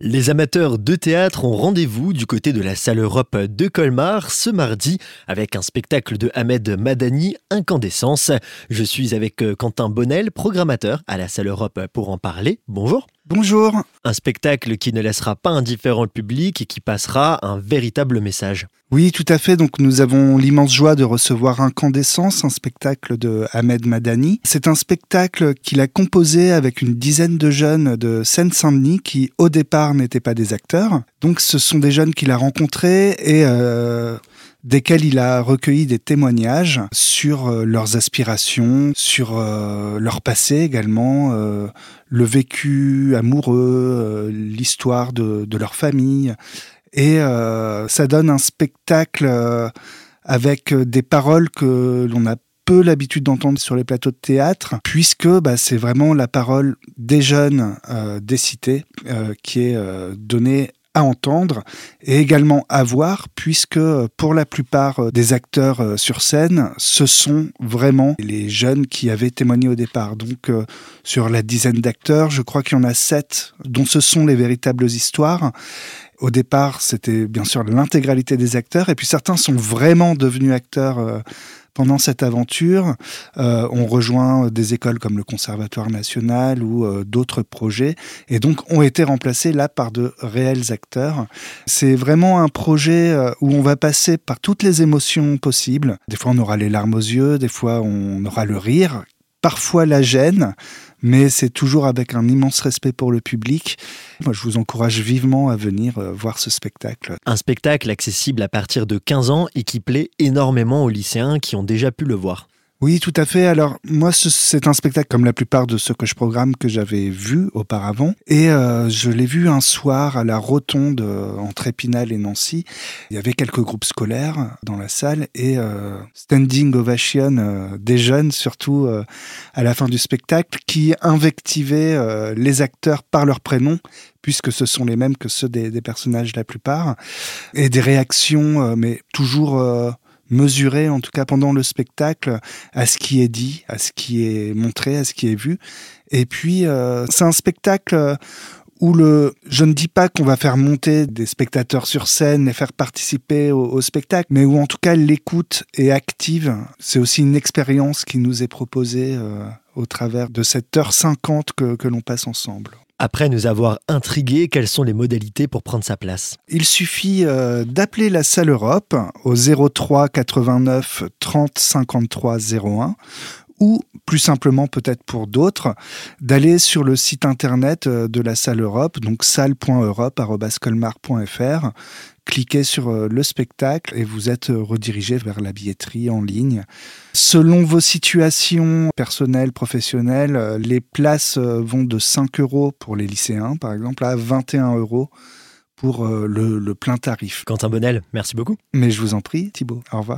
Les amateurs de théâtre ont rendez-vous du côté de la salle Europe de Colmar ce mardi avec un spectacle de Ahmed Madani, Incandescence. Je suis avec euh, Quentin Bonnel, programmateur à la salle Europe pour en parler. Bonjour. Bonjour. Un spectacle qui ne laissera pas indifférent le public et qui passera un véritable message. Oui, tout à fait. Donc nous avons l'immense joie de recevoir Incandescence, un spectacle de Ahmed Madani. C'est un spectacle qu'il a composé avec une dizaine de jeunes de Seine-Saint-Denis qui au départ n'étaient pas des acteurs. Donc ce sont des jeunes qu'il a rencontrés et euh, desquels il a recueilli des témoignages sur euh, leurs aspirations, sur euh, leur passé également, euh, le vécu amoureux, l'histoire de, leur famille. Et ça donne un spectacle avec des paroles que l'on a peu l'habitude d'entendre sur les plateaux de théâtre, puisque bah, c'est vraiment la parole des jeunes des cités qui est donnée à entendre et également à voir, puisque pour la plupart euh, des acteurs euh, sur scène, ce sont vraiment les jeunes qui avaient témoigné au départ. Donc euh, sur la dizaine d'acteurs, je crois qu'il y en a sept dont ce sont les véritables histoires. Au départ, c'était bien sûr l'intégralité des acteurs, et puis certains sont vraiment devenus acteurs pendant cette aventure, euh, on rejoint des écoles comme le Conservatoire national ou euh, d'autres projets, et donc ont été remplacés là par de réels acteurs. C'est vraiment un projet euh, où on va passer par toutes les émotions possibles. Des fois, on aura les larmes aux yeux, des fois, on aura le rire, parfois la gêne, mais c'est toujours avec un immense respect pour le public. Moi, je vous encourage vivement à venir euh, voir ce spectacle. Un spectacle accessible à partir de 15 ans et qui plaît énormément aux lycéens qui ont déjà pu le voir. Oui, tout à fait. Alors moi, c'est un spectacle comme la plupart de ceux que je programme que j'avais vu auparavant, et euh, je l'ai vu un soir à la Rotonde euh, entre Épinal et Nancy. Il y avait quelques groupes scolaires dans la salle et euh, standing ovation des jeunes, surtout à la fin du spectacle, qui invectivaient les acteurs par leur prénom puisque ce sont les mêmes que ceux des, des personnages la plupart, et des réactions, mais toujours mesurer, en tout cas pendant le spectacle, à ce qui est dit, à ce qui est montré, à ce qui est vu. Et puis, euh, c'est un spectacle où le, je ne dis pas qu'on va faire monter des spectateurs sur scène et faire participer au, spectacle, mais où en tout cas l'écoute est active. C'est aussi une expérience qui nous est proposée euh, au travers de cette heure 50 que, que l'on passe ensemble. Après nous avoir intrigués, quelles sont les modalités pour prendre sa place. Il suffit euh, d'appeler la salle Europe au 03 89 30 53 01 ou plus simplement peut-être pour d'autres, d'aller sur le site internet euh, de la salle Europe, donc salle.europe.colmar.fr, cliquez sur euh, le spectacle et vous êtes euh, redirigé vers la billetterie en ligne. Selon vos situations personnelles, professionnelles, les places vont de 5 euros pour les lycéens, par exemple, à 21 euros pour le, le plein tarif. Quentin Bonnel, merci beaucoup. Mais je vous en prie, Thibault. Au revoir.